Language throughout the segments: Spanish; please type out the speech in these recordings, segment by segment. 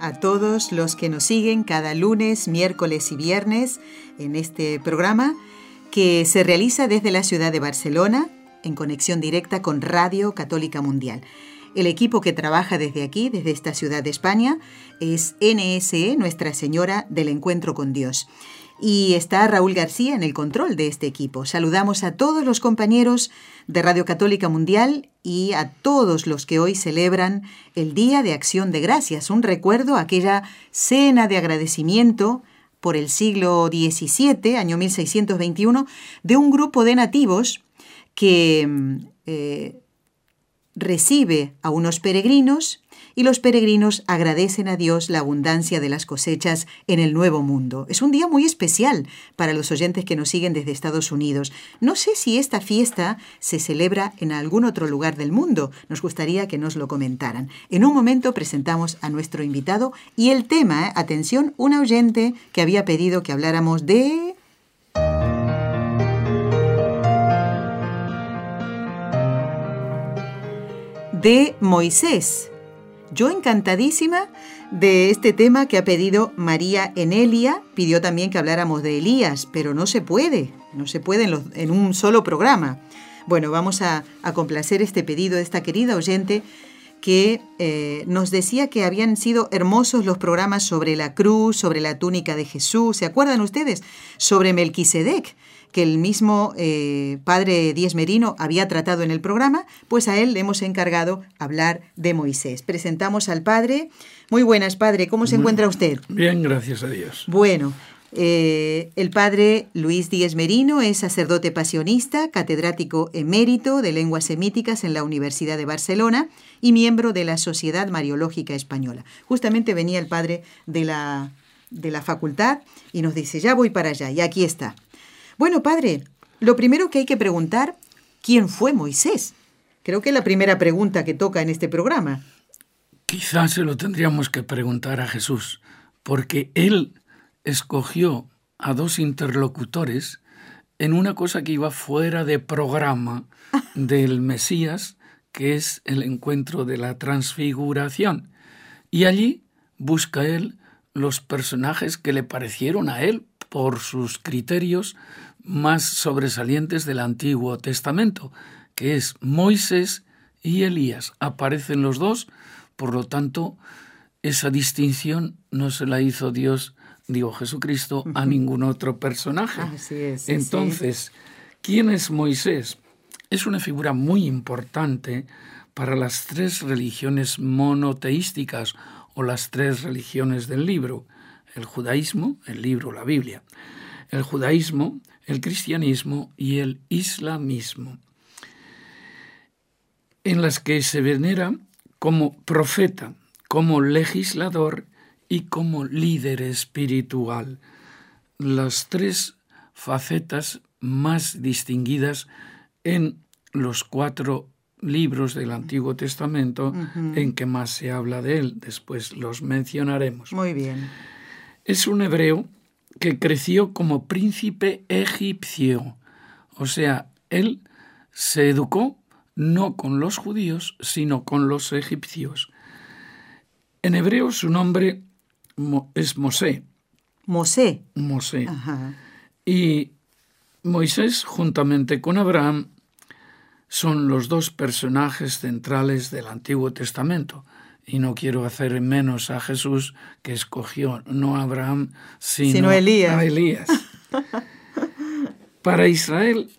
a todos los que nos siguen cada lunes, miércoles y viernes en este programa que se realiza desde la ciudad de Barcelona en conexión directa con Radio Católica Mundial. El equipo que trabaja desde aquí, desde esta ciudad de España, es NSE, Nuestra Señora del Encuentro con Dios. Y está Raúl García en el control de este equipo. Saludamos a todos los compañeros de Radio Católica Mundial y a todos los que hoy celebran el Día de Acción de Gracias, un recuerdo a aquella cena de agradecimiento por el siglo XVII, año 1621, de un grupo de nativos que mm, eh, recibe a unos peregrinos y los peregrinos agradecen a Dios la abundancia de las cosechas en el Nuevo Mundo. Es un día muy especial para los oyentes que nos siguen desde Estados Unidos. No sé si esta fiesta se celebra en algún otro lugar del mundo. Nos gustaría que nos lo comentaran. En un momento presentamos a nuestro invitado y el tema, ¿eh? atención, un oyente que había pedido que habláramos de... de Moisés. Yo encantadísima de este tema que ha pedido María Enelia. Pidió también que habláramos de Elías, pero no se puede, no se puede en, un solo programa. Bueno, vamos a, complacer este pedido de esta querida oyente que eh, nos decía que habían sido hermosos los programas sobre la cruz, sobre la túnica de Jesús. ¿Se acuerdan ustedes? Sobre Melquisedec que el mismo eh, padre Díez Merino había tratado en el programa, pues a él le hemos encargado hablar de Moisés. Presentamos al padre. Muy buenas, padre. ¿Cómo se encuentra usted? Bien, gracias a Dios. Bueno, eh, el padre Luis Díez Merino es sacerdote pasionista, catedrático emérito de lenguas semíticas en la Universidad de Barcelona y miembro de la Sociedad Mariológica Española. Justamente venía el padre de la, de la facultad y nos dice, ya voy para allá, y aquí está. Bueno, padre, lo primero que hay que preguntar, ¿quién fue Moisés? Creo que es la primera pregunta que toca en este programa. Quizás se lo tendríamos que preguntar a Jesús, porque él escogió a dos interlocutores en una cosa que iba fuera de programa del Mesías, que es el encuentro de la transfiguración. Y allí busca él los personajes que le parecieron a él por sus criterios más sobresalientes del Antiguo Testamento, que es Moisés y Elías. Aparecen los dos, por lo tanto, esa distinción no se la hizo Dios, digo Jesucristo, a ningún otro personaje. Entonces, ¿quién es Moisés? Es una figura muy importante para las tres religiones monoteísticas o las tres religiones del libro, el judaísmo, el libro, la Biblia, el judaísmo, el cristianismo y el islamismo, en las que se venera como profeta, como legislador y como líder espiritual, las tres facetas más distinguidas en los cuatro libros del Antiguo Testamento en que más se habla de él. Después los mencionaremos. Muy bien. Es un hebreo que creció como príncipe egipcio. O sea, él se educó no con los judíos, sino con los egipcios. En hebreo su nombre es Mosé. Mosé. Mosé. Y Moisés, juntamente con Abraham, son los dos personajes centrales del Antiguo Testamento y no quiero hacer menos a Jesús que escogió no a Abraham, sino, a Elías. Para Israel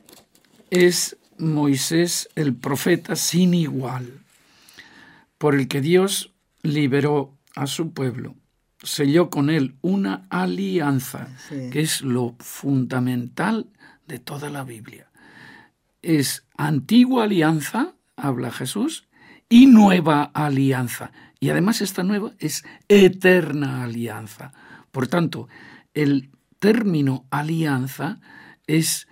es Moisés el profeta sin igual, por el que Dios liberó a su pueblo, selló con él una alianza, que es lo fundamental de toda la Biblia. Es antigua alianza, habla Jesús, y nueva alianza. Y además esta nueva es eterna alianza. Por tanto, el término alianza es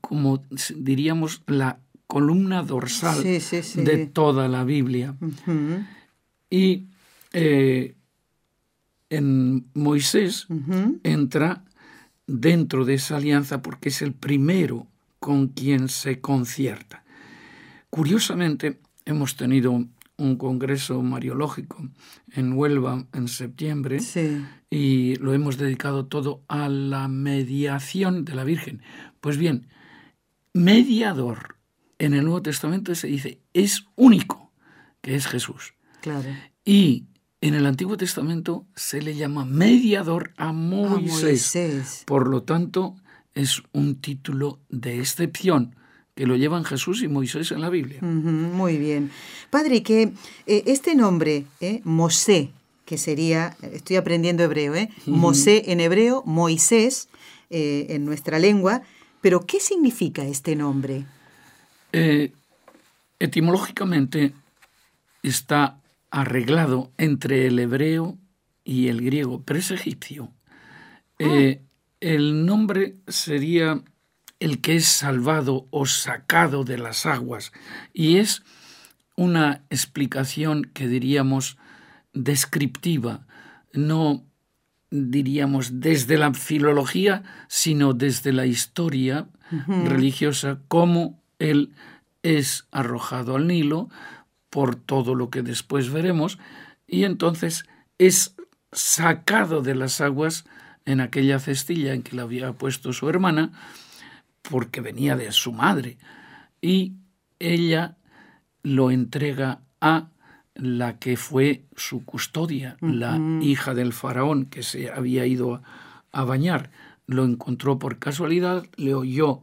como diríamos la columna dorsal de toda la Biblia. Y eh, en Moisés entra dentro de esa alianza porque es el primero con quien se concierta. Curiosamente, hemos tenido un congreso mariológico en Huelva en septiembre y lo hemos dedicado todo a la mediación de la Virgen. Pues bien, mediador en el Nuevo Testamento se dice es único, que es Jesús. Claro. Y en el Antiguo Testamento se le llama mediador a Moisés. Por lo tanto, es un título de excepción que lo llevan Jesús y Moisés en la Biblia. muy bien. Padre, que eh, este nombre, eh, Mosé, que sería, estoy aprendiendo hebreo, ¿eh? Mosé en hebreo, Moisés eh, en nuestra lengua, pero ¿qué significa este nombre? etimológicamente está arreglado entre el hebreo y el griego, pero es egipcio. Ah. el nombre sería el que es salvado o sacado de las aguas. Y es una explicación que diríamos descriptiva, no diríamos desde la filología, sino desde la historia religiosa, cómo él es arrojado al Nilo por todo lo que después veremos, y entonces es sacado de las aguas en aquella cestilla en que le había puesto su hermana, porque venía de su madre, y ella lo entrega a la que fue su custodia, la hija del faraón que se había ido a, bañar. Lo encontró por casualidad, le oyó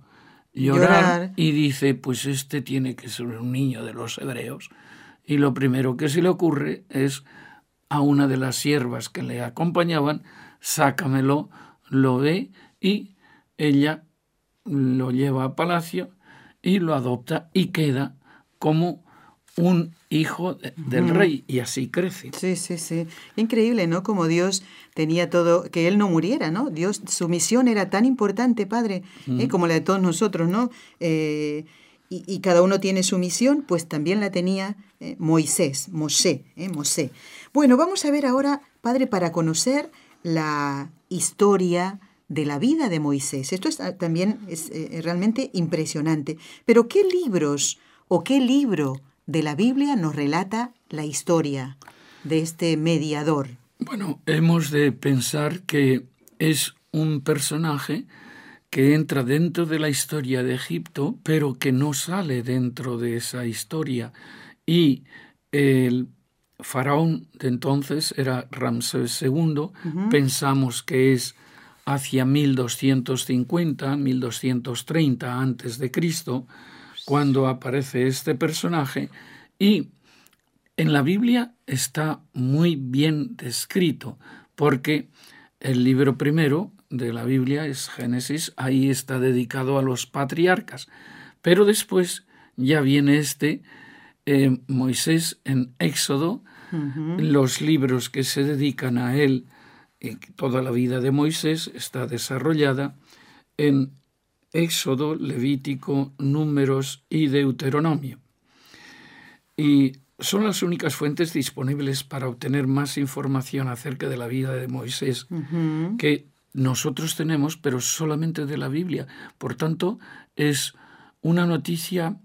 llorar, y dice, pues este tiene que ser un niño de los hebreos. Y lo primero que se le ocurre es a una de las siervas que le acompañaban, sácamelo, lo ve y ella lo lleva a palacio y lo adopta y queda como un hijo del rey y así crece. Sí, sí, sí. Increíble, ¿no? Como Dios tenía todo, que él no muriera, ¿no? Dios, su misión era tan importante, Padre, ¿eh? como la de todos nosotros, ¿no? Eh, y, cada uno tiene su misión, pues también la tenía eh, Moisés, Mosé, Mosé. Bueno, vamos a ver ahora, Padre, para conocer la historia, de la vida de Moisés. Esto es, ah, también es eh, realmente impresionante. Pero ¿qué libros o qué libro de la Biblia nos relata la historia de este mediador? Bueno, hemos de pensar que es un personaje que entra dentro de la historia de Egipto, pero que no sale dentro de esa historia. Y el faraón de entonces era Ramsés II, pensamos que es hacia 1250, 1230 antes de Cristo, cuando aparece este personaje y en la Biblia está muy bien descrito porque el libro primero de la Biblia es Génesis, ahí está dedicado a los patriarcas, pero después ya viene este eh, Moisés en Éxodo, los libros que se dedican a él toda la vida de Moisés está desarrollada en Éxodo, Levítico, Números y Deuteronomio. Y son las únicas fuentes disponibles para obtener más información acerca de la vida de Moisés que nosotros tenemos, pero solamente de la Biblia. Por tanto, es una noticia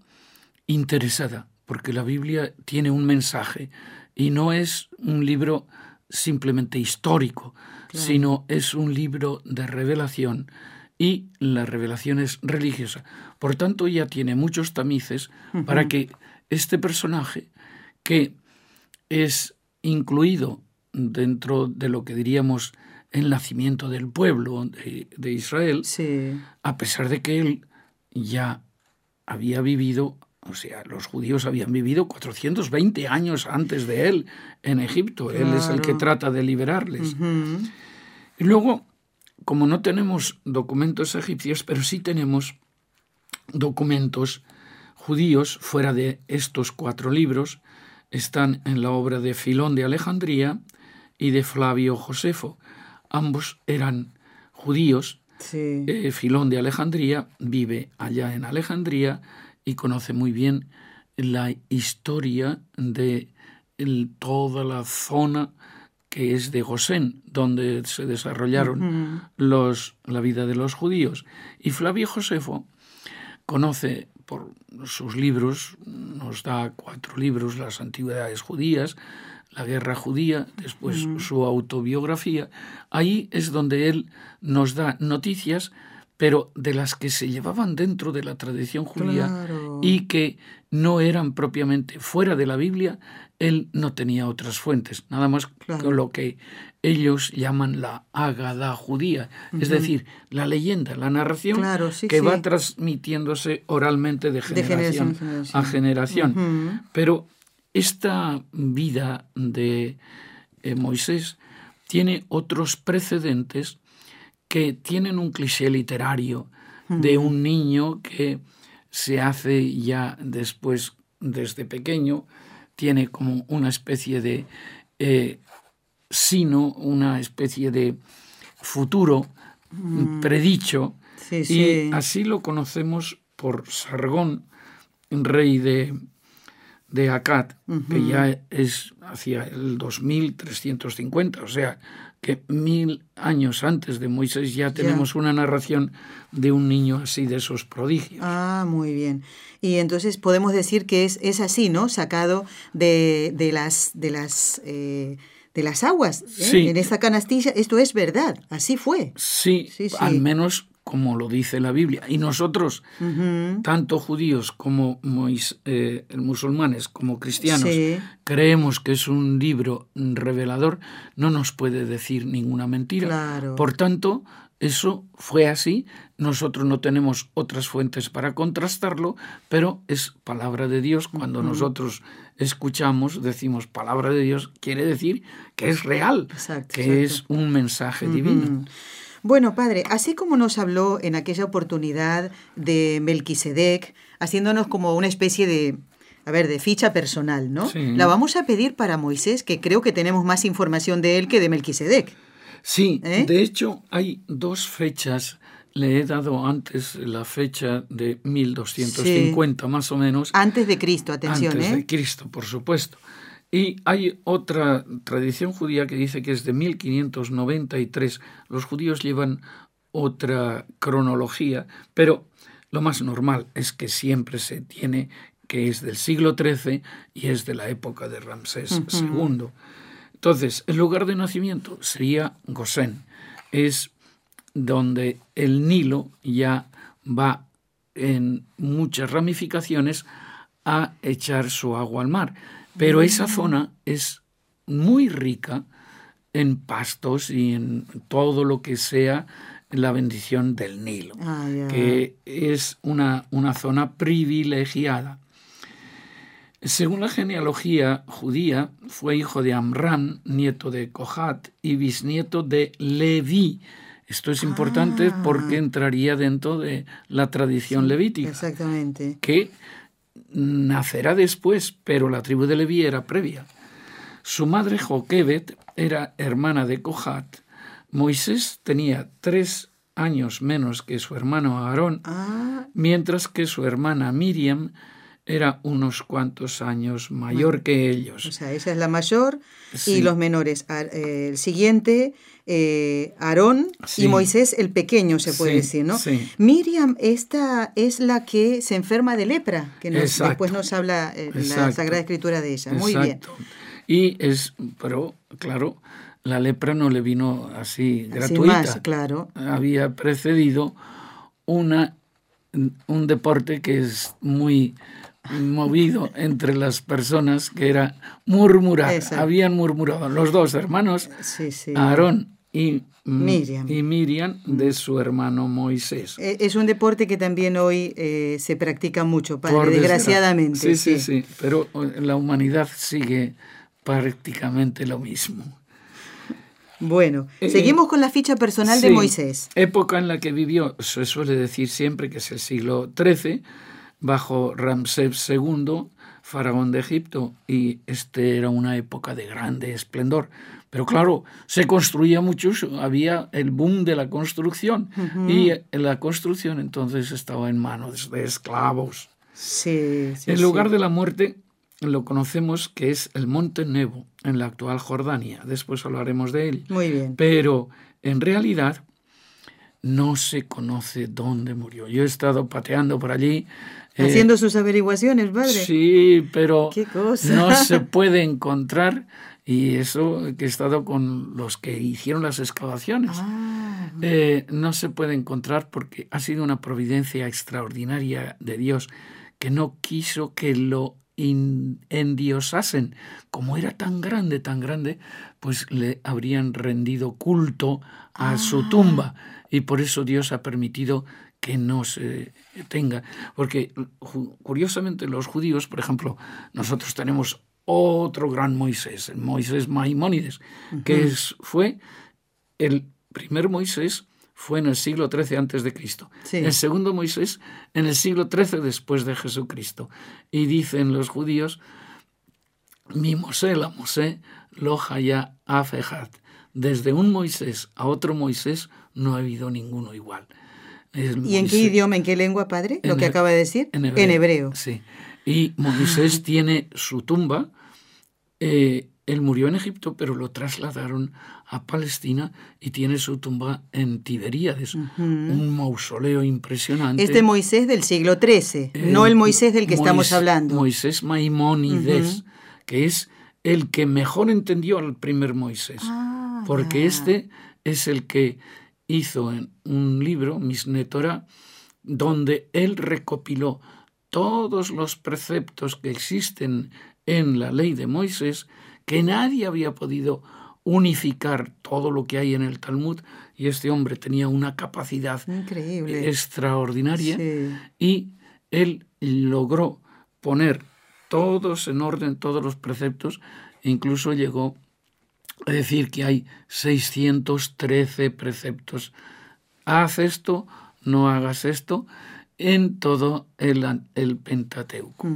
interesada, porque la Biblia tiene un mensaje y no es un libro simplemente histórico, sino es un libro de revelación y la revelación es religiosa. Por tanto, ya tiene muchos tamices para que este personaje, que es incluido dentro de lo que diríamos el nacimiento del pueblo de, Israel, a pesar de que él ya había vivido o sea, los judíos habían vivido 420 años antes de él en Egipto. Él es el que trata de liberarles. Y luego, como no tenemos documentos egipcios, pero sí tenemos documentos judíos fuera de estos cuatro libros, están en la obra de Filón de Alejandría y de Flavio Josefo. Ambos eran judíos. Eh, Filón de Alejandría vive allá en Alejandría y conoce muy bien la historia de toda la zona que es de Gosén, donde se desarrollaron los, la vida de los judíos. Y Flavio Josefo conoce por sus libros, nos da cuatro libros, las antigüedades judías, la guerra judía, después su autobiografía. Ahí es donde él nos da noticias pero de las que se llevaban dentro de la tradición judía y que no eran propiamente fuera de la Biblia, él no tenía otras fuentes, nada más que lo que ellos llaman la ágada judía, es decir, la leyenda, la narración que va transmitiéndose oralmente de generación, a generación. Pero esta vida de eh, Moisés tiene otros precedentes que tienen un cliché literario de un niño que se hace ya después, desde pequeño, tiene como una especie de eh, sino, una especie de futuro predicho, y así lo conocemos por Sargón, rey de, de Akkad, que ya es hacia el 2350, o sea, que mil años antes de Moisés ya tenemos una narración de un niño así, de esos prodigios. Ah, muy bien. Y entonces podemos decir que es, es así, ¿no? Sacado de, de las, de las, eh, de las aguas. ¿eh? En esta canastilla, esto es verdad, así fue. Sí, sí, sí. al menos como lo dice la Biblia. Y nosotros, tanto judíos como eh, musulmanes, como cristianos, creemos que es un libro revelador, no nos puede decir ninguna mentira. Por tanto, eso fue así. Nosotros no tenemos otras fuentes para contrastarlo, pero es palabra de Dios. Cuando nosotros escuchamos, decimos palabra de Dios, quiere decir que es real, que es un mensaje divino. Bueno, padre, así como nos habló en aquella oportunidad de Melquisedec, haciéndonos como una especie de, a ver, de ficha personal, ¿no? La vamos a pedir para Moisés, que creo que tenemos más información de él que de Melquisedec. Sí, ¿Eh? de hecho hay dos fechas. Le he dado antes la fecha de 1250 más o menos. Antes de Cristo, atención. Antes de ¿eh? Cristo, por supuesto. Y hay otra tradición judía que dice que es de 1593. Los judíos llevan otra cronología, pero lo más normal es que siempre se tiene que es del siglo XIII y es de la época de Ramsés II. Entonces, el lugar de nacimiento sería Gosén. Es donde el Nilo ya va en muchas ramificaciones a echar su agua al mar. Pero esa zona es muy rica en pastos y en todo lo que sea la bendición del Nilo, ah, que es una, una zona privilegiada. Según la genealogía judía, fue hijo de Amram, nieto de Kohat y bisnieto de Leví. Esto es importante ah. porque entraría dentro de la tradición levítica. Exactamente. Que nacerá después, pero la tribu de Leví era previa. Su madre Joquebet era hermana de Kohat. Moisés tenía tres años menos que su hermano Aarón, ah. mientras que su hermana Miriam era unos cuantos años mayor que ellos. O sea, esa es la mayor y los menores. Eh, el siguiente, eh, Aarón y Moisés el pequeño, se puede decir, ¿no? Miriam, esta es la que se enferma de lepra, que después nos habla eh, la Sagrada Escritura de ella. Muy bien. Y es, pero claro, la lepra no le vino así, gratuita. claro. Había precedido una, un deporte que es muy movido entre las personas que era murmurar. Habían murmurado los dos hermanos, Aarón y Miriam. y Miriam de su hermano Moisés. E, es un deporte que también hoy eh, se practica mucho, padre, desgraciadamente. Sí, sí, sí, pero la humanidad sigue prácticamente lo mismo. Bueno, eh, seguimos con la ficha personal de Moisés. Época en la que vivió, se suele decir siempre que es el siglo XIII, bajo Ramsés II, faraón de Egipto y este era una época de grande esplendor. Pero claro, se construía mucho, había el boom de la construcción y la construcción entonces estaba en manos de esclavos. Sí, el lugar de la muerte lo conocemos que es el Monte Nebo, en la actual Jordania. Después hablaremos de él. Muy bien. Pero en realidad no se conoce dónde murió. Yo he estado pateando por allí. Eh, Haciendo sus averiguaciones, padre. Sí, pero no se puede encontrar. Y eso que he estado con los que hicieron las excavaciones. Ah. Eh, no se puede encontrar porque ha sido una providencia extraordinaria de Dios que no quiso que lo endiosasen. Como era tan grande, tan grande, pues le habrían rendido culto a su ah. tumba y por eso Dios ha permitido que no se tenga. Porque curiosamente los judíos, por ejemplo, nosotros tenemos otro gran Moisés, el Moisés Maimónides, que es, fue el primer Moisés fue en el siglo XIII antes de Cristo. El segundo Moisés en el siglo XIII después de Jesucristo. Y dicen los judíos, mi Mosé, la Mosé, lo haya afejat. Desde un Moisés a otro Moisés no ha habido ninguno igual. ¿Y en qué idioma, en qué lengua, padre? Lo que acaba de decir. En hebreo. Sí. Y Moisés ah. tiene su tumba. Eh, él murió en Egipto, pero lo trasladaron a Palestina y tiene su tumba en Tiberíades, un mausoleo impresionante. Este Moisés del siglo XIII, no el Moisés del que estamos hablando. Moisés Maimónides, que es el que mejor entendió al primer Moisés, ah, porque este es el que hizo en un libro, Misnetora, donde él recopiló todos los preceptos que existen en la ley de Moisés, que nadie había podido unificar todo lo que hay en el Talmud, y este hombre tenía una capacidad Increíble. extraordinaria, y él logró poner todos en orden, todos los preceptos, e incluso llegó es decir, que hay 613 preceptos. Haz esto, no hagas esto, en todo el, el Pentateuco.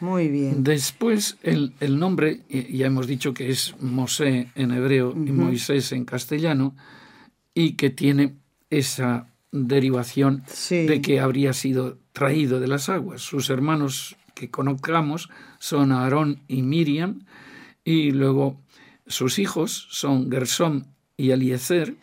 Muy bien. Después, el, nombre, ya hemos dicho que es Mosé en hebreo y Moisés en castellano, y que tiene esa derivación de que habría sido traído de las aguas. Sus hermanos que conozcamos son Aarón y Miriam, y luego sus hijos son Gersom y Eliezer,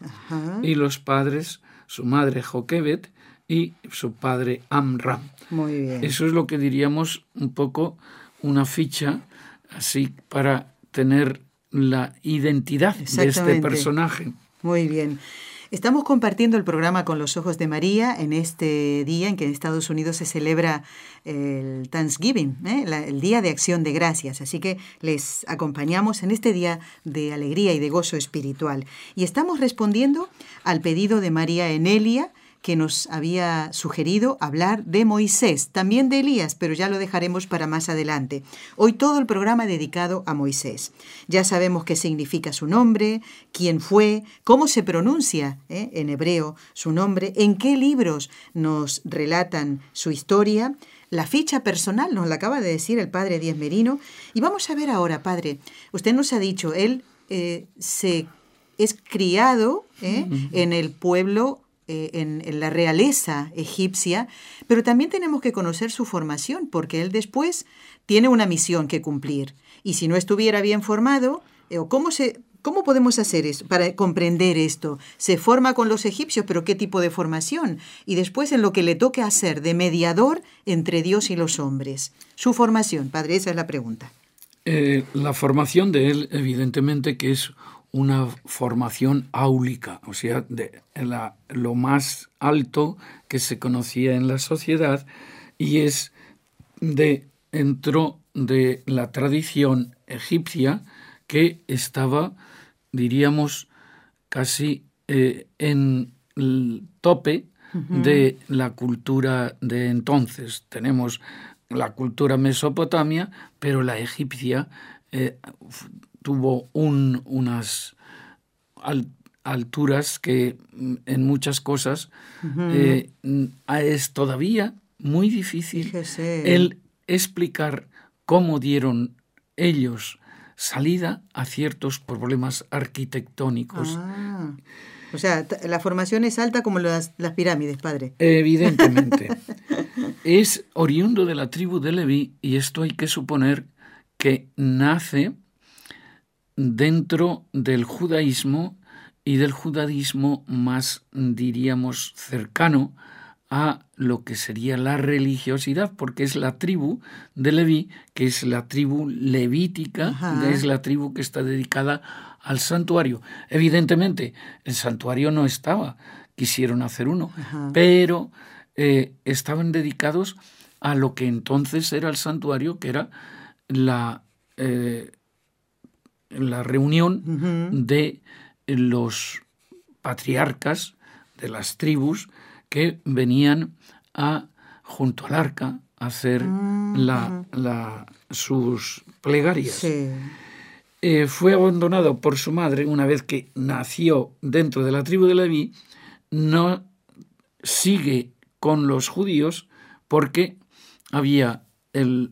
y los padres, su madre Joquebet y su padre Amram. Muy bien. Eso es lo que diríamos un poco una ficha así para tener la identidad de este personaje. Muy bien. Estamos compartiendo el programa con los ojos de María en este día en que en Estados Unidos se celebra el Thanksgiving, ¿eh? el Día de Acción de Gracias. Así que les acompañamos en este día de alegría y de gozo espiritual. Y estamos respondiendo al pedido de María Enelia que nos había sugerido hablar de Moisés, también de Elías, pero ya lo dejaremos para más adelante. Hoy todo el programa dedicado a Moisés. Ya sabemos qué significa su nombre, quién fue, cómo se pronuncia ¿eh? en hebreo su nombre, en qué libros nos relatan su historia. La ficha personal nos la acaba de decir el padre Díaz Merino. Y vamos a ver ahora, padre, usted nos ha dicho, él eh, se es criado ¿eh? en el pueblo eh, en, la realeza egipcia, pero también tenemos que conocer su formación, porque él después tiene una misión que cumplir. Y si no estuviera bien formado, eh, ¿cómo, se, ¿cómo podemos hacer eso para comprender esto? Se forma con los egipcios, pero ¿qué tipo de formación? Y después en lo que le toque hacer de mediador entre Dios y los hombres. Su formación, padre, esa es la pregunta. Eh, la formación de él, evidentemente, que es una formación áulica, o sea, de lo más alto que se conocía en la sociedad y es de dentro de la tradición egipcia que estaba, diríamos, casi eh, en el tope de la cultura de entonces. Tenemos la cultura mesopotamia, pero la egipcia eh, tuvo unas alturas que mm, en muchas cosas eh, es todavía muy difícil el explicar cómo dieron ellos salida a ciertos problemas arquitectónicos. Ah, o sea, la formación es alta como las, las pirámides, padre. Evidentemente. es oriundo de la tribu de Leví y esto hay que suponer que nace dentro del judaísmo y del judaísmo más, diríamos, cercano a lo que sería la religiosidad, porque es la tribu de Leví, que es la tribu levítica, es la tribu que está dedicada al santuario. Evidentemente, el santuario no estaba, quisieron hacer uno, pero eh, estaban dedicados a lo que entonces era el santuario, que era la, eh, la reunión de los patriarcas de las tribus que venían a junto al arca a hacer la, sus plegarias. Eh, fue abandonado por su madre una vez que nació dentro de la tribu de Leví, no sigue con los judíos porque había el,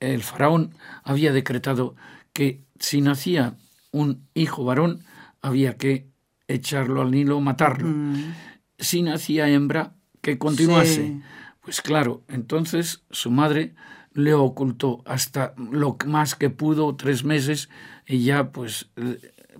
el faraón había decretado que si nacía un hijo varón, había que echarlo al Nilo, matarlo. Si nacía hembra, que continuase. Pues claro, entonces su madre le ocultó hasta lo más que pudo, tres meses, y ya pues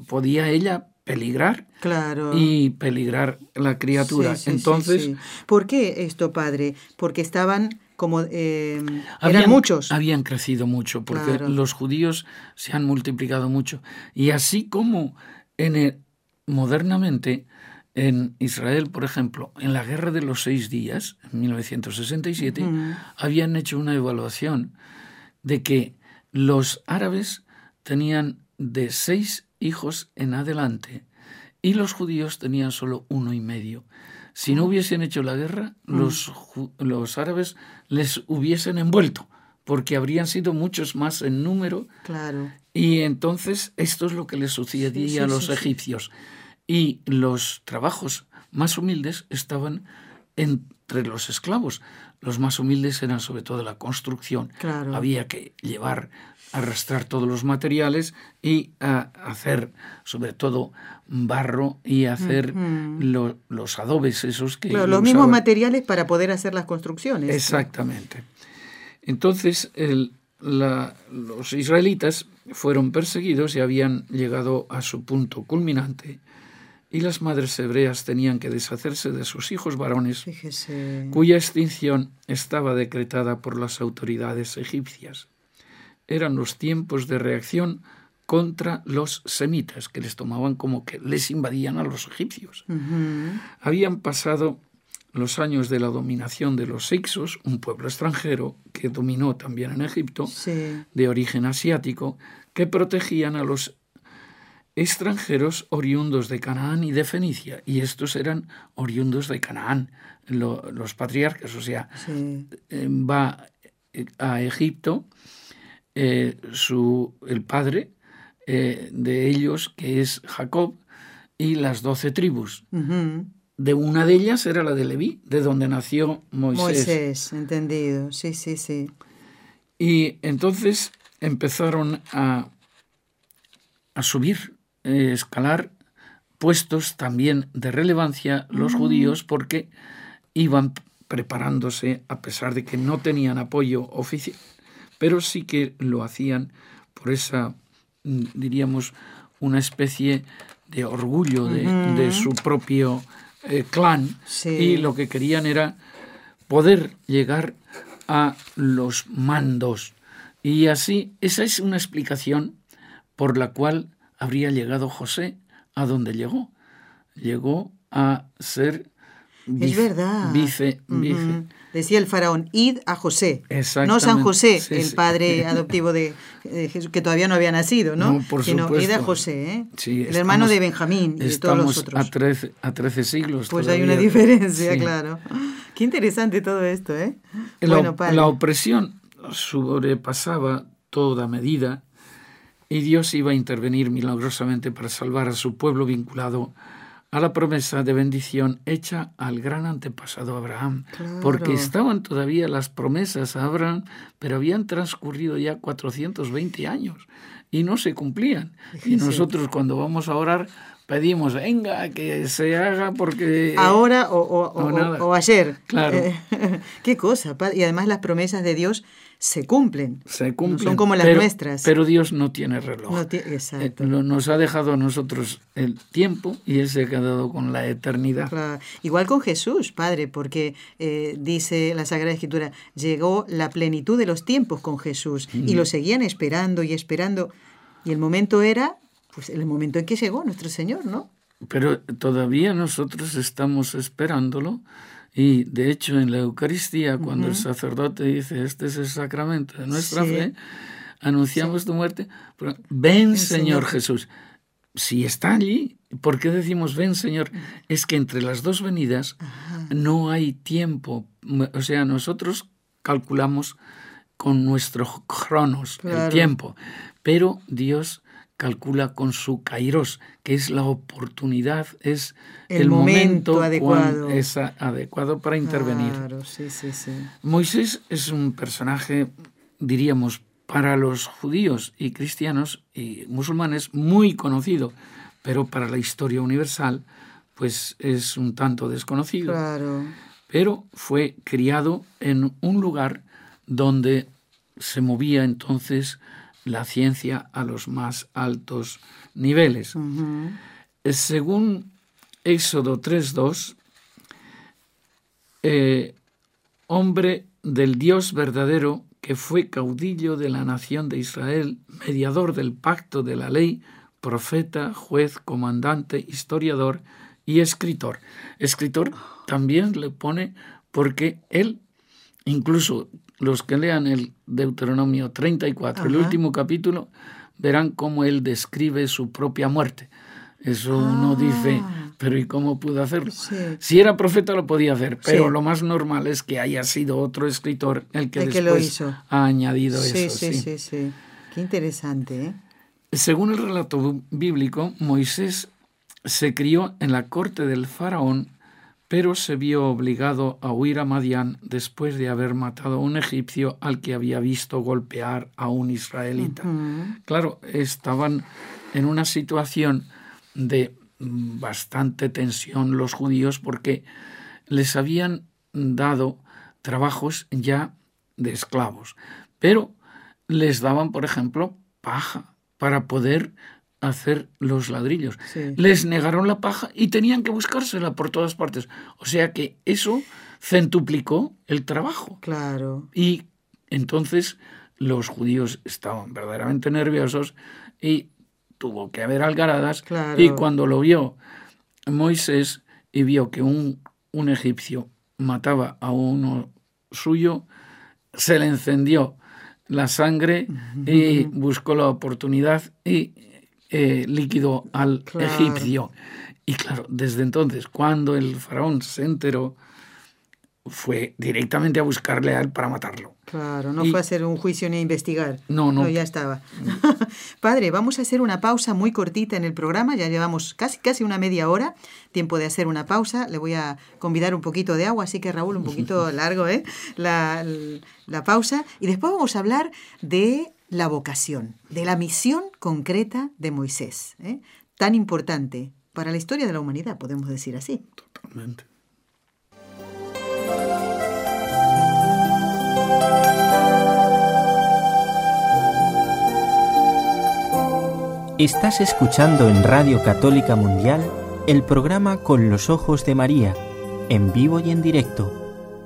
podía ella peligrar claro. y peligrar la criatura. entonces, ¿por qué esto, padre? Porque estaban como eh, habían, muchos. Habían crecido mucho, porque los judíos se han multiplicado mucho. Y así como en modernamente en Israel, por ejemplo, en la Guerra de los Seis Días, en 1967, habían hecho una evaluación de que los árabes tenían de seis hijos en adelante y los judíos tenían solo uno y medio. Si no hubiesen hecho la guerra, mm. los, los árabes les hubiesen envuelto, porque habrían sido muchos más en número. Claro. Y entonces esto es lo que les sucedía a los egipcios. Y los trabajos más humildes estaban entre los esclavos. Los más humildes eran sobre todo la construcción. Claro. Había que llevar arrastrar todos los materiales y a hacer sobre todo barro y hacer los adobes esos que... los mismos materiales para poder hacer las construcciones. Exactamente. Entonces los israelitas fueron perseguidos y habían llegado a su punto culminante y las madres hebreas tenían que deshacerse de sus hijos varones, cuya extinción estaba decretada por las autoridades egipcias eran los tiempos de reacción contra los semitas, que les tomaban como que les invadían a los egipcios. Habían pasado los años de la dominación de los Ixos, un pueblo extranjero que dominó también en Egipto, de origen asiático, que protegían a los extranjeros oriundos de Canaán y de Fenicia, y estos eran oriundos de Canaán, los patriarcas, o sea, eh, va a Egipto eh, su, el padre eh, de ellos, que es Jacob, y las doce tribus. De una de ellas era la de Leví, de donde nació Moisés. Moisés, entendido, sí, sí, sí. Y entonces empezaron a, a subir, eh, escalar puestos también de relevancia los mm. judíos porque iban preparándose a pesar de que no tenían apoyo oficial pero sí que lo hacían por esa, mm, diríamos, una especie de orgullo de, su propio eh, clan y lo que querían era poder llegar a los mandos. Y así, esa es una explicación por la cual habría llegado José a donde llegó. Llegó a ser es verdad. Vice, Decía el faraón, id a José. No San José, el padre adoptivo de, Jesús, que todavía no había nacido, ¿no? no por Sino id a José, ¿eh? el hermano de Benjamín y de todos los otros. A 13, a 13 siglos. Pues hay una diferencia, claro. Qué interesante todo esto, ¿eh? La, bueno, la opresión sobrepasaba toda medida y Dios iba a intervenir milagrosamente para salvar a su pueblo vinculado a la promesa de bendición hecha al gran antepasado Abraham, porque estaban todavía las promesas a Abraham, pero habían transcurrido ya 420 años y no se cumplían. Y nosotros cuando vamos a orar pedimos, venga, que se haga porque... Ahora o, ayer. Claro. Qué cosa. Y además las promesas de Dios se cumplen. Se cumplen. son como las nuestras. Pero Dios no tiene reloj. exacto. Eh, nos ha dejado a nosotros el tiempo y Él se ha quedado con la eternidad. Igual con Jesús, Padre, porque eh, dice la Sagrada Escritura, llegó la plenitud de los tiempos con Jesús y lo seguían esperando y esperando. Y el momento era, pues el momento en que llegó nuestro Señor, ¿no? Pero todavía nosotros estamos esperándolo y de hecho en la Eucaristía, cuando el sacerdote dice, este es el sacramento de nuestra fe, anunciamos tu muerte, ven Señor, Jesús. Si está allí, ¿por qué decimos ven Señor? Es que entre las dos venidas no hay tiempo. O sea, nosotros calculamos con nuestro cronos, el tiempo, pero Dios calcula con su kairos, que es la oportunidad, es el, momento, adecuado. Es adecuado para intervenir. Moisés es un personaje, diríamos, para los judíos y cristianos y musulmanes muy conocido, pero para la historia universal, pues es un tanto desconocido. Pero fue criado en un lugar donde se movía entonces la ciencia a los más altos niveles. Según Éxodo 3.2, eh, hombre del Dios verdadero que fue caudillo de la nación de Israel, mediador del pacto de la ley, profeta, juez, comandante, historiador y escritor. Escritor también le pone porque él, incluso los que lean el Deuteronomio 34, el último capítulo, verán cómo él describe su propia muerte. Eso uno dice, ah. pero ¿y cómo pudo hacerlo? Si era profeta lo podía hacer, pero lo más normal es que haya sido otro escritor el que después ha añadido eso. Sí, sí, sí, Qué interesante. ¿eh? Según el relato bíblico, Moisés se crió en la corte del faraón pero se vio obligado a huir a Madián después de haber matado a un egipcio al que había visto golpear a un israelita. Claro, estaban en una situación de bastante tensión los judíos porque les habían dado trabajos ya de esclavos, pero les daban, por ejemplo, paja para poder hacer los ladrillos. Les negaron la paja y tenían que buscársela por todas partes. O sea que eso centuplicó el trabajo. Claro. Y entonces los judíos estaban verdaderamente nerviosos y tuvo que haber algaradas. Y cuando lo vio Moisés y vio que un, un egipcio mataba a uno suyo, se le encendió la sangre y buscó la oportunidad y eh, líquido al egipcio. Y claro, desde entonces, cuando el faraón se enteró, fue directamente a buscarle a él para matarlo. Claro, no fue a hacer un juicio ni a investigar. No, no. ya estaba. Padre, vamos a hacer una pausa muy cortita en el programa, ya llevamos casi, casi una media hora, tiempo de hacer una pausa. Le voy a convidar un poquito de agua, así que Raúl, un poquito largo, ¿eh? La, la pausa. Y después vamos a hablar de la vocación, de la misión concreta de Moisés, ¿eh? tan importante para la historia de la humanidad, podemos decir así. Totalmente. Estás escuchando en Radio Católica Mundial el programa Con los Ojos de María, en vivo y en directo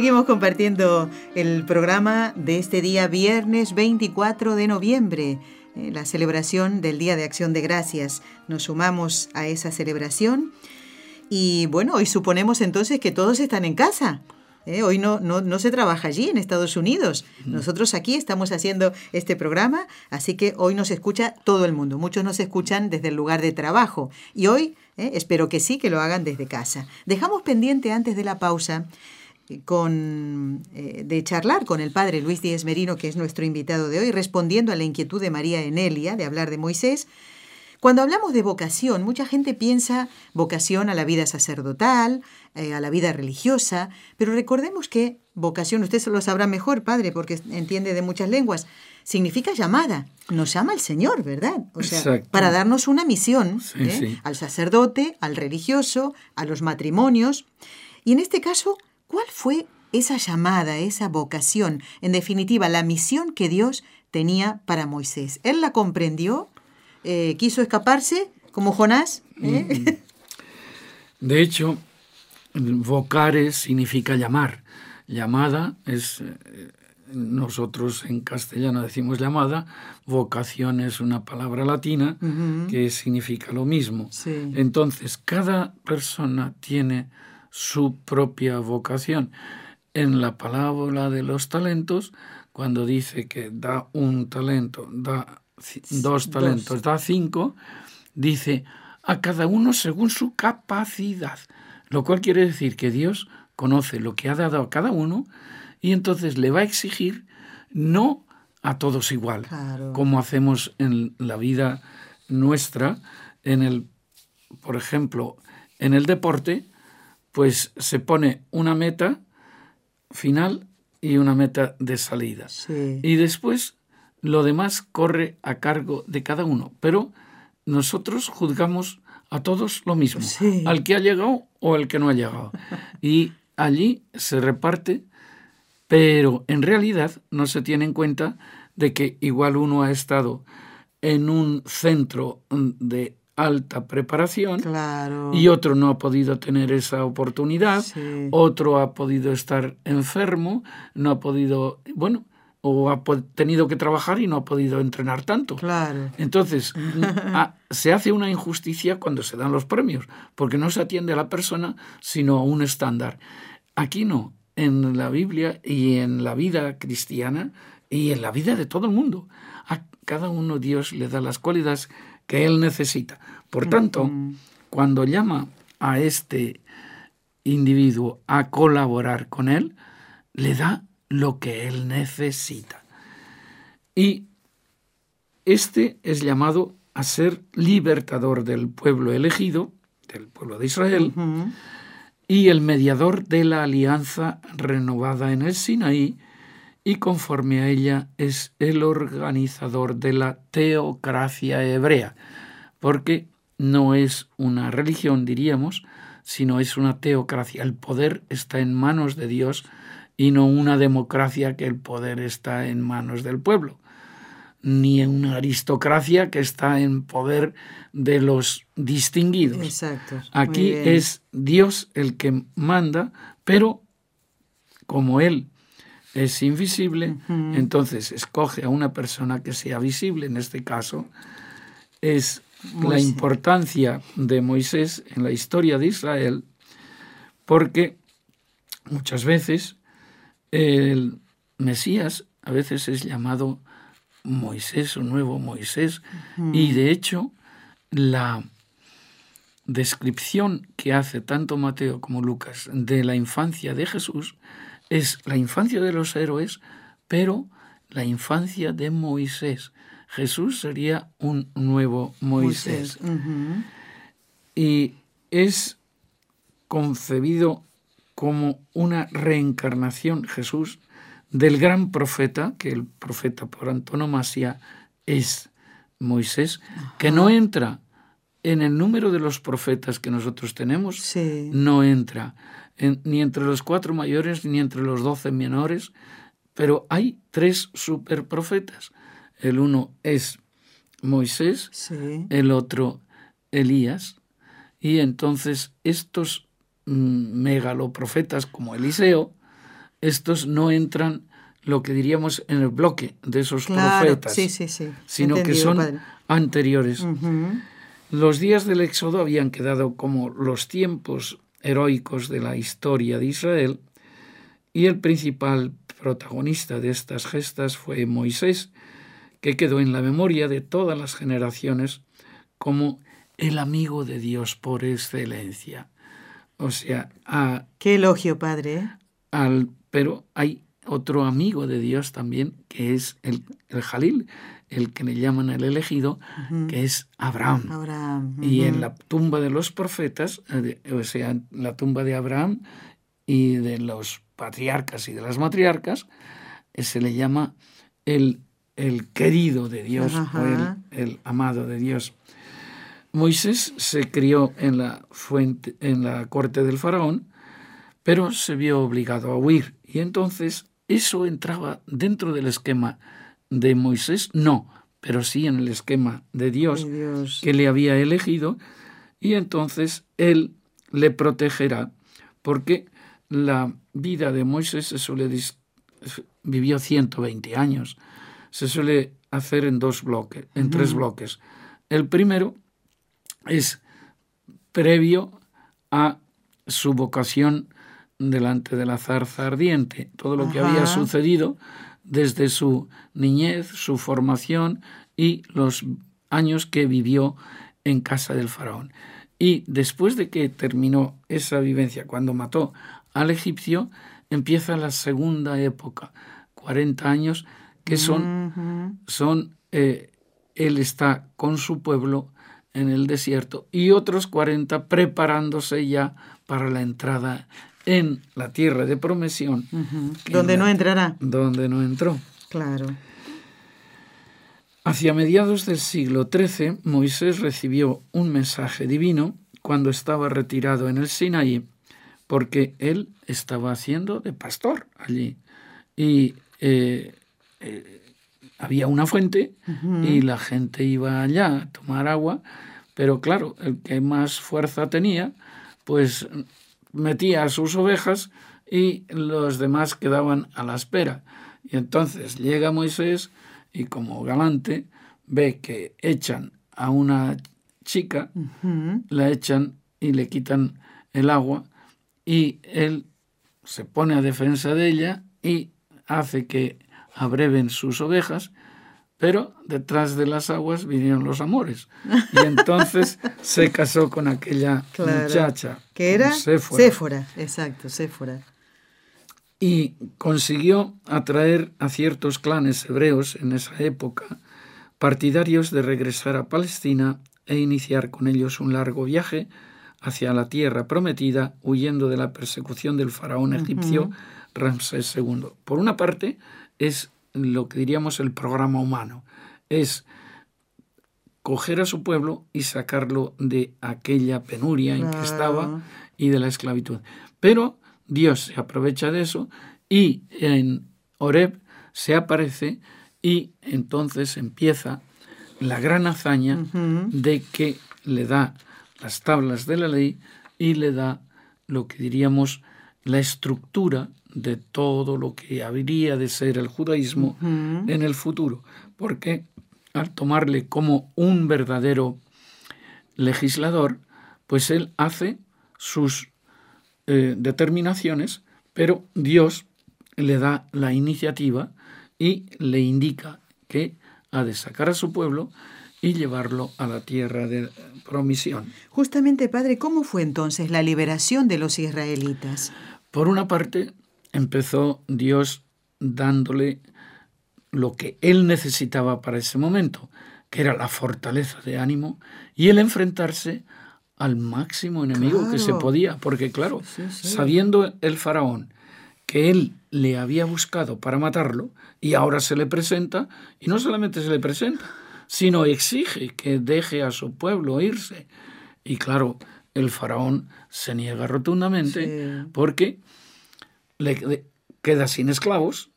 Seguimos compartiendo el programa de este día viernes 24 de noviembre, eh, la celebración del Día de Acción de Gracias. Nos sumamos a esa celebración y bueno, hoy suponemos entonces que todos están en casa. ¿eh? hoy no, no, no, se trabaja allí en Estados Unidos. Nosotros aquí estamos haciendo este programa, así que hoy nos escucha todo el mundo. Muchos nos escuchan desde el lugar de trabajo y hoy ¿eh? espero que sí, que lo hagan desde casa. Dejamos pendiente antes de la pausa con, eh, de charlar con el padre Luis Díez Merino, que es nuestro invitado de hoy, respondiendo a la inquietud de María Enelia de hablar de Moisés. Cuando hablamos de vocación, mucha gente piensa vocación a la vida sacerdotal, eh, a la vida religiosa, pero recordemos que vocación, usted se lo sabrá mejor, padre, porque entiende de muchas lenguas, significa llamada. Nos llama el Señor, ¿verdad? O sea, para darnos una misión ¿eh? al sacerdote, al religioso, a los matrimonios. Y en este caso, ¿Cuál fue esa llamada, esa vocación, en definitiva, la misión que Dios tenía para Moisés? ¿Él la comprendió? Eh, ¿Quiso escaparse como Jonás? ¿Eh? De hecho, vocare significa llamar. Llamada es, eh, nosotros en castellano decimos llamada, vocación es una palabra latina que significa lo mismo. Entonces, cada persona tiene su propia vocación. En la palabra de los talentos, cuando dice que da un talento, da dos talentos, da cinco, dice a cada uno según su capacidad, lo cual quiere decir que Dios conoce lo que ha dado a cada uno y entonces le va a exigir no a todos igual, como hacemos en la vida nuestra, en el, por ejemplo, en el deporte, pues se pone una meta final y una meta de salida. Y después lo demás corre a cargo de cada uno. Pero nosotros juzgamos a todos lo mismo, al que ha llegado o al que no ha llegado. Y allí se reparte, pero en realidad no se tiene en cuenta de que igual uno ha estado en un centro de alta preparación y otro no ha podido tener esa oportunidad, otro ha podido estar enfermo, no ha podido, bueno, o ha tenido que trabajar y no ha podido entrenar tanto. Claro. Entonces, se hace una injusticia cuando se dan los premios, porque no se atiende a la persona, sino a un estándar. Aquí no, en la Biblia y en la vida cristiana y en la vida de todo el mundo. A cada uno Dios le da las cualidades que él necesita. Por tanto, cuando llama a este individuo a colaborar con él, le da lo que él necesita. Y este es llamado a ser libertador del pueblo elegido, del pueblo de Israel, y el mediador de la alianza renovada en el Sinaí, y conforme a ella es el organizador de la teocracia hebrea, porque no es una religión, diríamos, sino es una teocracia. El poder está en manos de Dios y no una democracia que el poder está en manos del pueblo, ni una aristocracia que está en poder de los distinguidos. Exacto. Aquí es Dios el que manda, pero como Él es invisible, entonces escoge a una persona que sea visible, en este caso es la importancia de Moisés en la historia de Israel, porque muchas veces el Mesías a veces es llamado Moisés o nuevo Moisés, y de hecho la descripción que hace tanto Mateo como Lucas de la infancia de Jesús es la infancia de los héroes, pero la infancia de Moisés. Jesús sería un nuevo Moisés. Y es concebido como una reencarnación Jesús del gran profeta, que el profeta por antonomasia es Moisés, que no entra en el número de los profetas que nosotros tenemos, no entra ni entre los cuatro mayores ni entre los doce menores, pero hay tres superprofetas. El uno es Moisés, el otro Elías, y entonces estos mm, megaloprofetas como Eliseo estos no entran lo que diríamos en el bloque de esos profetas, sí, sí, sí. sino que son anteriores. Los días del Éxodo habían quedado como los tiempos heroicos de la historia de Israel y el principal protagonista de estas gestas fue Moisés, que quedó en la memoria de todas las generaciones como el amigo de Dios por excelencia. O sea, a, qué elogio, padre. ¿eh? Al, pero hay otro amigo de Dios también, que es el, el Jalil, el que le llaman el elegido, que es Abraham. Y en la tumba de los profetas, eh, o sea, en la tumba de Abraham y de los patriarcas y de las matriarcas, eh, se le llama el, el querido de Dios o el, el, amado de Dios. Moisés se crió en la, fuente, en la corte del faraón, pero se vio obligado a huir. Y entonces eso entraba dentro del esquema de Moisés, no, pero sí en el esquema de Dios, que le había elegido, y entonces él le protegerá, porque la vida de Moisés se suele vivió 120 años. Se suele hacer en dos bloques, en tres bloques. El primero es previo a su vocación delante de la zarza ardiente, todo lo que había sucedido desde su niñez, su formación y los años que vivió en casa del faraón. Y después de que terminó esa vivencia, cuando mató al egipcio, empieza la segunda época, 40 años, que son, son eh, él está con su pueblo en el desierto y otros 40 preparándose ya para la entrada en la tierra de promesión. Donde no entrará. Donde no entró. Claro. Hacia mediados del siglo XIII, Moisés recibió un mensaje divino cuando estaba retirado en el Sinaí, porque él estaba haciendo de pastor allí. Y eh, eh, había una fuente y la gente iba allá a tomar agua, pero claro, el que más fuerza tenía, pues metía a sus ovejas y los demás quedaban a la espera. Y entonces llega Moisés y como galante ve que echan a una chica, la echan y le quitan el agua y él se pone a defensa de ella y hace que abreven sus ovejas pero detrás de las aguas vinieron los amores. Y entonces se casó con aquella muchacha. Que era Séfora. exacto, Séfora. Y consiguió atraer a ciertos clanes hebreos en esa época, partidarios de regresar a Palestina e iniciar con ellos un largo viaje hacia la tierra prometida, huyendo de la persecución del faraón egipcio Ramsés II. Por una parte, es lo que diríamos el programa humano. Es coger a su pueblo y sacarlo de aquella penuria en que estaba y de la esclavitud. Pero Dios se aprovecha de eso y en Oreb se aparece y entonces empieza la gran hazaña de que le da las tablas de la ley y le da lo que diríamos la estructura de todo lo que habría de ser el judaísmo en el futuro, porque al tomarle como un verdadero legislador, pues él hace sus eh, determinaciones, pero Dios le da la iniciativa y le indica que ha de sacar a su pueblo y llevarlo a la tierra de promisión. Justamente, Padre, ¿cómo fue entonces la liberación de los israelitas? Por una parte, empezó Dios dándole lo que él necesitaba para ese momento, que era la fortaleza de ánimo y el enfrentarse al máximo enemigo que se podía, porque claro, sabiendo el faraón que él le había buscado para matarlo y ahora se le presenta, y no solamente se le presenta, sino exige que deje a su pueblo irse. Y claro, el faraón se niega rotundamente porque le queda sin esclavos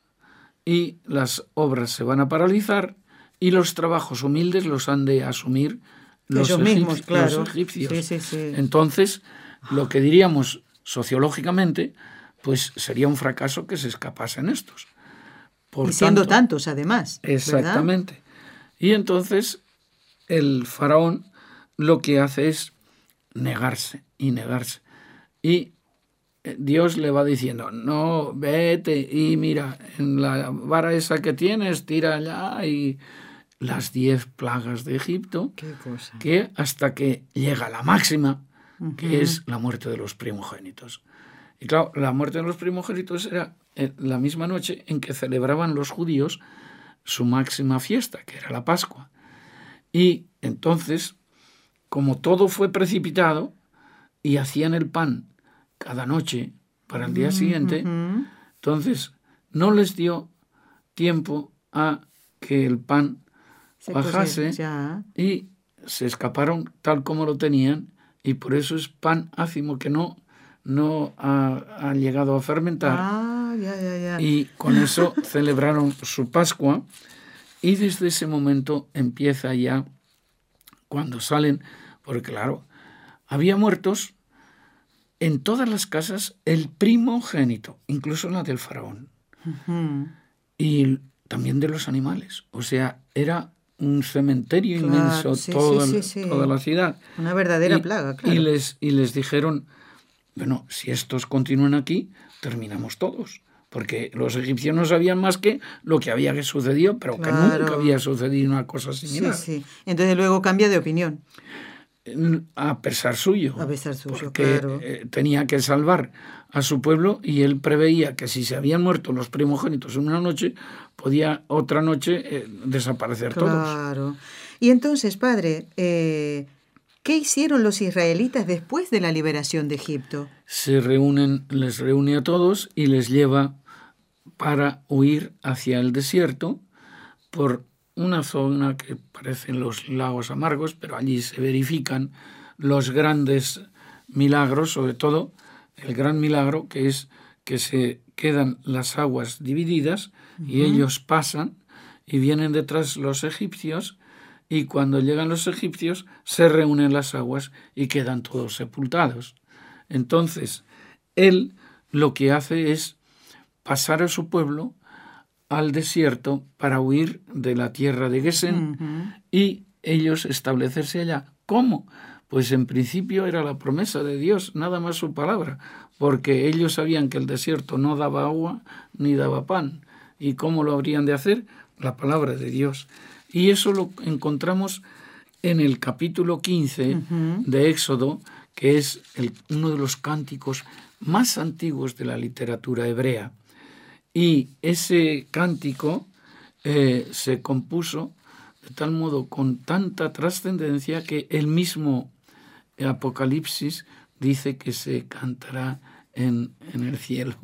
y las obras se van a paralizar y los trabajos humildes los han de asumir los, mismos, claro. egipcios. Entonces, lo que diríamos sociológicamente, pues sería un fracaso que se escapasen estos. Por y siendo tantos, además. Exactamente. Y entonces el faraón lo que hace es negarse y negarse. Y Dios le va diciendo, no, vete y mira, en la vara esa que tienes, tira allá y las diez plagas de Egipto, que hasta que llega la máxima, que es la muerte de los primogénitos. Y claro, la muerte de los primogénitos era eh, la misma noche en que celebraban los judíos su máxima fiesta, que era la Pascua. Y entonces, como todo fue precipitado y hacían el pan cada noche para el día siguiente, entonces no les dio tiempo a que el pan bajase y se escaparon tal como lo tenían y por eso es pan ácimo que no, no ha, llegado a fermentar. Ah, y con eso celebraron su Pascua y desde ese momento empieza ya cuando salen, porque claro, había muertos en todas las casas el primogénito, incluso la del faraón. Y también de los animales. O sea, era un cementerio inmenso toda la ciudad. Una verdadera plaga, claro. Y les, y les dijeron, bueno, si estos continúan aquí, terminamos todos. Porque los egipcios no sabían más que lo que había que sucedido, pero que nunca había sucedido una cosa similar. Sí, sí. Entonces luego cambia de opinión. A pesar suyo. A pesar suyo, porque eh, tenía que salvar a su pueblo y él preveía que si se habían muerto los primogénitos en una noche, podía otra noche eh, desaparecer todos. Claro. Y entonces, padre, eh, ¿qué hicieron los israelitas después de la liberación de Egipto? Se reúnen, les reúne a todos y les lleva para huir hacia el desierto por una zona que parecen los lagos amargos, pero allí se verifican los grandes milagros, sobre todo el gran milagro que es que se quedan las aguas divididas y ellos pasan y vienen detrás los egipcios y cuando llegan los egipcios se reúnen las aguas y quedan todos sepultados. Entonces, él lo que hace es pasar a su pueblo al desierto para huir de la tierra de Gesen y ellos establecerse allá. ¿Cómo? Pues en principio era la promesa de Dios, nada más su palabra, porque ellos sabían que el desierto no daba agua ni daba pan. ¿Y cómo lo habrían de hacer? La palabra de Dios. Y eso lo encontramos en el capítulo 15 de Éxodo, que es uno de los cánticos más antiguos de la literatura hebrea. Y ese cántico eh, se compuso de tal modo con tanta trascendencia que el mismo Apocalipsis dice que se cantará en, el cielo.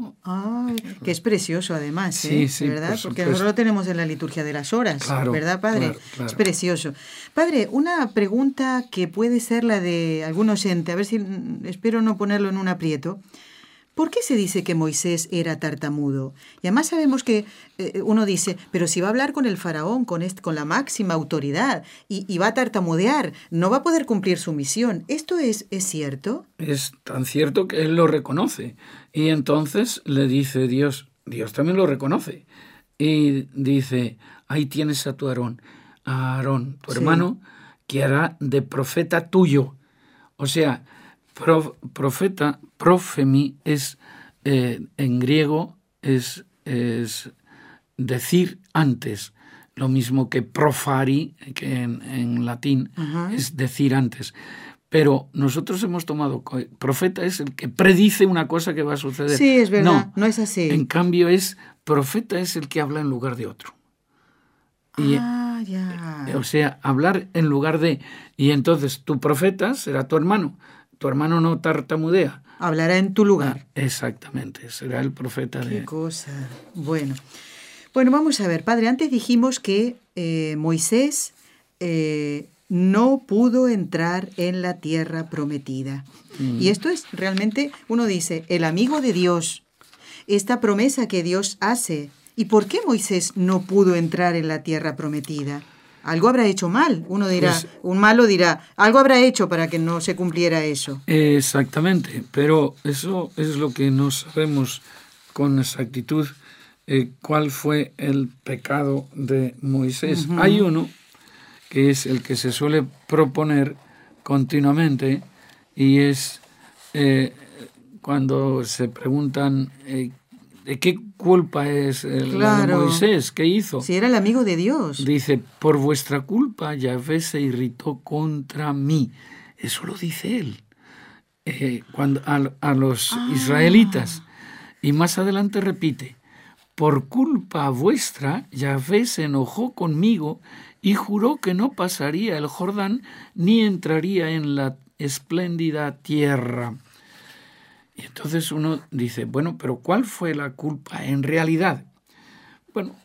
que es precioso además, ¿eh? ¿verdad? Porque nosotros lo tenemos en la liturgia de las horas, ¿verdad, Padre? Es precioso. Padre, una pregunta que puede ser la de algún oyente, a ver si espero no ponerlo en un aprieto. ¿Por qué se dice que Moisés era tartamudo? Y además sabemos que eh, uno dice, pero si va a hablar con el faraón, con, con la máxima autoridad, y, va a tartamudear, no va a poder cumplir su misión. ¿Esto es, es cierto? Es tan cierto que él lo reconoce. Y entonces le dice Dios, Dios también lo reconoce. Y dice, ahí tienes a tu Aarón, a Aarón, tu hermano, que hará de profeta tuyo. O sea, profeta, profemi, es eh, en griego es, es, decir antes, lo mismo que profari, que en, latín es decir antes. Pero nosotros hemos tomado, profeta es el que predice una cosa que va a suceder. Sí, es verdad, no, es así. En cambio es, profeta es el que habla en lugar de otro. ah, ya. O sea, hablar en lugar de... Y entonces tu profeta será tu hermano tu hermano no tartamudea. Hablará en tu lugar. Ah, exactamente, será el profeta de... Qué cosa. Bueno. Bueno, vamos a ver, padre, antes dijimos que eh, Moisés eh, no pudo entrar en la tierra prometida. Mm. Y esto es realmente, uno dice, el amigo de Dios, esta promesa que Dios hace. ¿Y por qué Moisés no pudo entrar en la tierra prometida? Algo habrá hecho mal. Uno dirá, Pues- un malo dirá, algo habrá hecho para que no se cumpliera eso. Exactamente, pero eso es lo que no sabemos con exactitud eh, cuál fue el pecado de Moisés. Hay uno que es el que se suele proponer continuamente y es eh, cuando se preguntan eh, qué culpa es el Claro. Moisés, qué hizo. Si era el amigo de Dios. Dice, por vuestra culpa Yahvé se irritó contra mí. Eso lo dice él eh, cuando, a, a los israelitas. Y más adelante repite, por culpa vuestra Yahvé se enojó conmigo y juró que no pasaría el Jordán ni entraría en la espléndida tierra. Y entonces uno dice, bueno, pero ¿cuál fue la culpa en realidad? Bueno,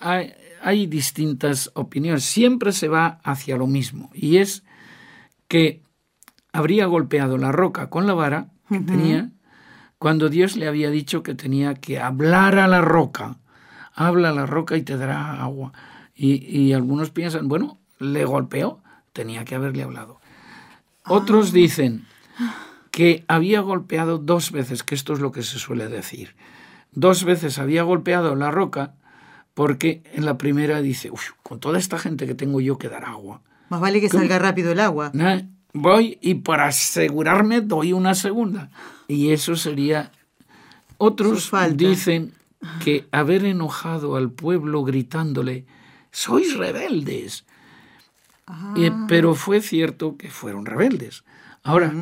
hay, hay distintas opiniones. Siempre se va hacia lo mismo. Y es que habría golpeado la roca con la vara que tenía cuando Dios le había dicho que tenía que hablar a la roca. Habla a la roca y te dará agua. Y, y algunos piensan, bueno, le golpeó, tenía que haberle hablado. Otros dicen que había golpeado dos veces, que esto es lo que se suele decir. Dos veces había golpeado la roca porque en la primera dice, "Uf, con toda esta gente que tengo yo que dar agua. Más vale que salga rápido el agua. Nah, Voy y para asegurarme doy una segunda. Y eso sería... Otros dicen que haber enojado al pueblo gritándole, sois rebeldes. Eh, pero fue cierto que fueron rebeldes. Ahora,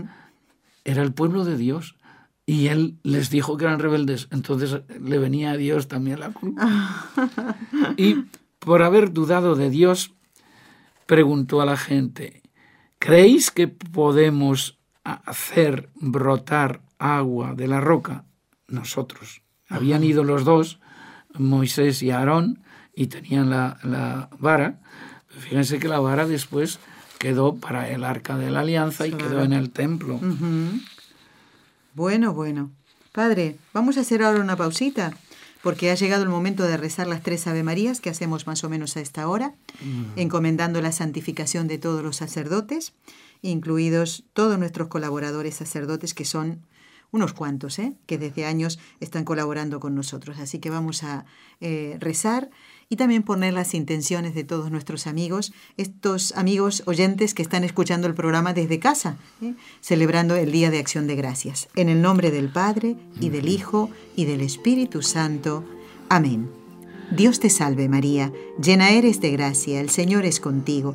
era el pueblo de Dios y él les dijo que eran rebeldes, entonces le venía a Dios también la culpa. y por haber dudado de Dios, preguntó a la gente, ¿creéis que podemos hacer brotar agua de la roca? Nosotros. Habían ido los dos, Moisés y Aarón, y tenían la, la vara. Fíjense que la vara después quedó para el arca de la alianza y quedó en el templo. Bueno, bueno. Padre, vamos a hacer ahora una pausita, porque ha llegado el momento de rezar las tres Ave Marías que hacemos más o menos a esta hora, encomendando la santificación de todos los sacerdotes, incluidos todos nuestros colaboradores sacerdotes, que son unos cuantos, ¿eh? que desde años están colaborando con nosotros. Así que vamos a eh, rezar y también poner las intenciones de todos nuestros amigos, estos amigos oyentes que están escuchando el programa desde casa, ¿eh? celebrando el Día de Acción de Gracias. En el nombre del Padre, y del Hijo, y del Espíritu Santo. Amén. Dios te salve María, llena eres de gracia, el Señor es contigo.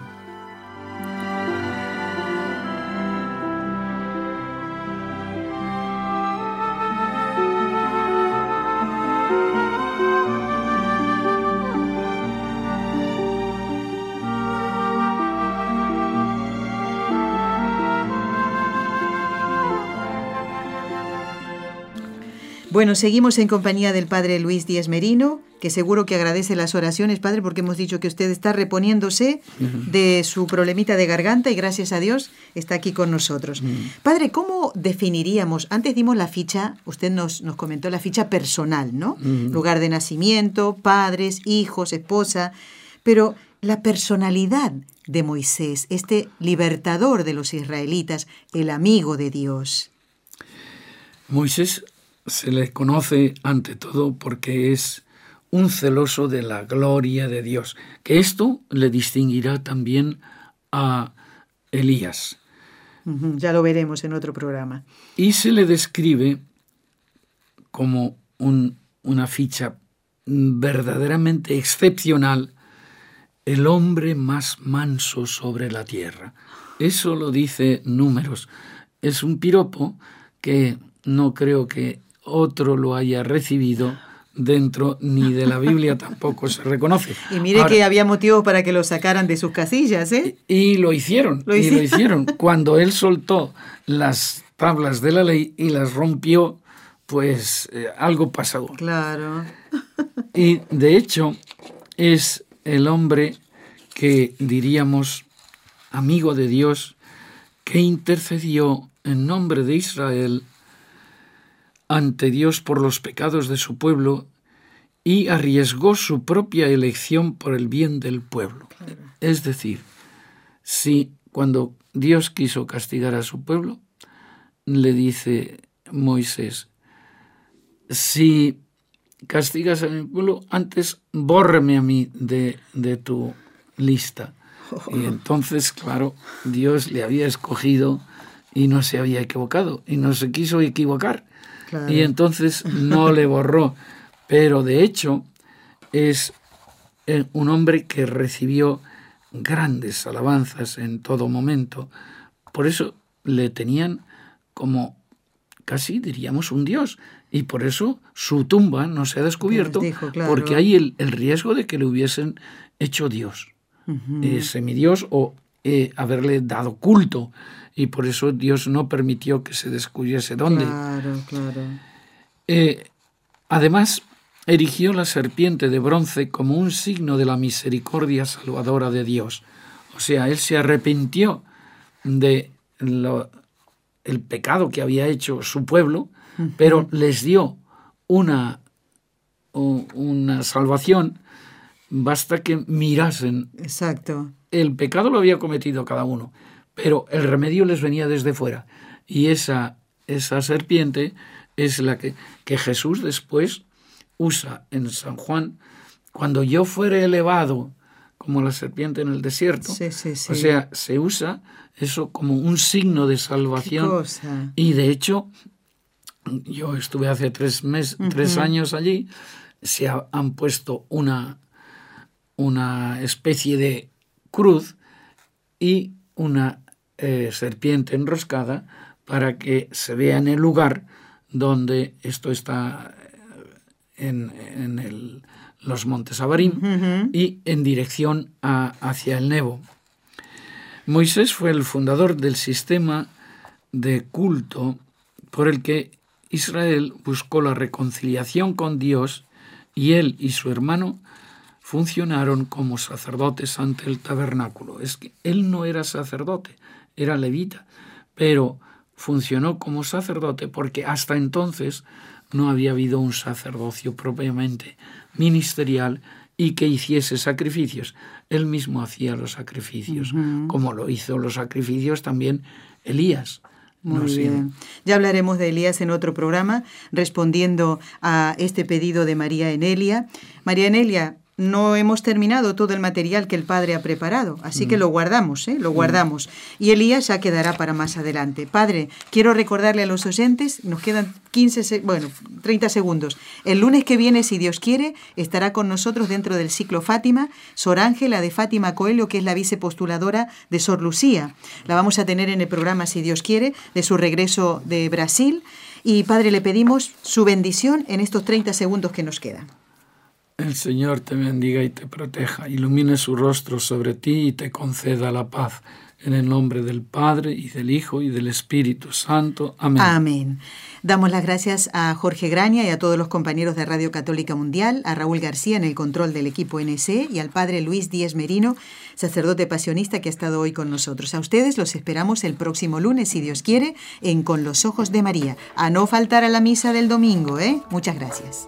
Bueno, seguimos en compañía del Padre Luis Díaz Merino, que seguro que agradece las oraciones, Padre, porque hemos dicho que usted está reponiéndose de su problemita de garganta y gracias a Dios está aquí con nosotros. Padre, ¿cómo definiríamos? Antes dimos la ficha, usted nos, nos comentó la ficha personal, ¿no? Lugar de nacimiento, padres, hijos, esposa, pero la personalidad de Moisés, este libertador de los israelitas, el amigo de Dios. Moisés se le conoce ante todo porque es un celoso de la gloria de Dios, que esto le distinguirá también a Elías. Ya lo veremos en otro programa. Y se le describe como un- una ficha verdaderamente excepcional el hombre más manso sobre la tierra. Eso lo dice Números. Es un piropo que no creo que otro lo haya recibido dentro ni de la Biblia tampoco se reconoce. Y mire que había motivos para que lo sacaran de sus casillas, ¿eh? Y, lo hicieron, ¿Lo y lo hicieron. Cuando él soltó las tablas de la ley y las rompió, pues eh, algo pasó. Claro. Y de hecho es el hombre que diríamos amigo de Dios, que intercedió en nombre de Israel ante Dios por los pecados de su pueblo y arriesgó su propia elección por el bien del pueblo. Es decir, si cuando Dios quiso castigar a su pueblo, le dice Moisés, si castigas a mi pueblo, antes bórreme a mí de, de tu lista. Y entonces, claro, Dios le había escogido y no se había equivocado y no se quiso equivocar. Y entonces no le borró. Pero de hecho es eh, un hombre que recibió grandes alabanzas en todo momento. Por eso le tenían como casi diríamos un dios. Y por eso su tumba no se ha descubierto, porque hay el, riesgo de que le hubiesen hecho Dios, eh, semidios o eh, haberle dado culto. Y por eso Dios no permitió que se descubriese dónde. Claro, claro. Eh, además, erigió la serpiente de bronce como un signo de la misericordia salvadora de Dios. O sea, él se arrepintió de el pecado que había hecho su pueblo pero les dio una, una salvación, basta que mirasen. Exacto. El pecado lo había cometido cada uno, pero el remedio les venía desde fuera. Y esa, esa serpiente es la que, que Jesús después usa en San Juan, cuando yo fuere elevado como la serpiente en el desierto. O sea, se usa eso como un signo de salvación. Y de hecho, yo estuve hace tres, mes, tres años allí, se han puesto una, una especie de cruz y una eh, serpiente enroscada para que se vea en el lugar donde esto está eh, en, el, los montes Abarim y en dirección hacia el Nebo. Moisés fue el fundador del sistema de culto por el que Israel buscó la reconciliación con Dios y él y su hermano funcionaron como sacerdotes ante el tabernáculo. Es que él no era sacerdote, era levita, pero funcionó como sacerdote porque hasta entonces no había habido un sacerdocio propiamente ministerial y que hiciese sacrificios. Él mismo hacía los sacrificios, como lo hizo los sacrificios también Elías. Muy bien. Ya hablaremos de Elías en otro programa, respondiendo a este pedido de María Enelia. María Enelia, no hemos terminado todo el material que el Padre ha preparado, así que mm. lo guardamos, ¿eh? lo mm. guardamos. Y Elías ya quedará para más adelante. Padre, quiero recordarle a los oyentes, nos quedan 15, bueno, 30 segundos. El lunes que viene, si Dios quiere, estará con nosotros dentro del ciclo Fátima, Sor Ángela de Fátima Coelho, que es la vicepostuladora de Sor Lucía. La vamos a tener en el programa, si Dios quiere, de su regreso de Brasil. Y Padre, le pedimos su bendición en estos 30 segundos que nos quedan. El Señor te bendiga y te proteja, ilumine su rostro sobre ti y te conceda la paz. En el nombre del Padre y del Hijo y del Espíritu Santo. Amén. Amén. Damos las gracias a Jorge Graña y a todos los compañeros de Radio Católica Mundial, a Raúl García en el control del equipo NC y al Padre Luis Díez Merino, sacerdote pasionista que ha estado hoy con nosotros. A ustedes los esperamos el próximo lunes, si Dios quiere, en Con los Ojos de María. A no faltar a la misa del domingo, ¿eh? Muchas gracias.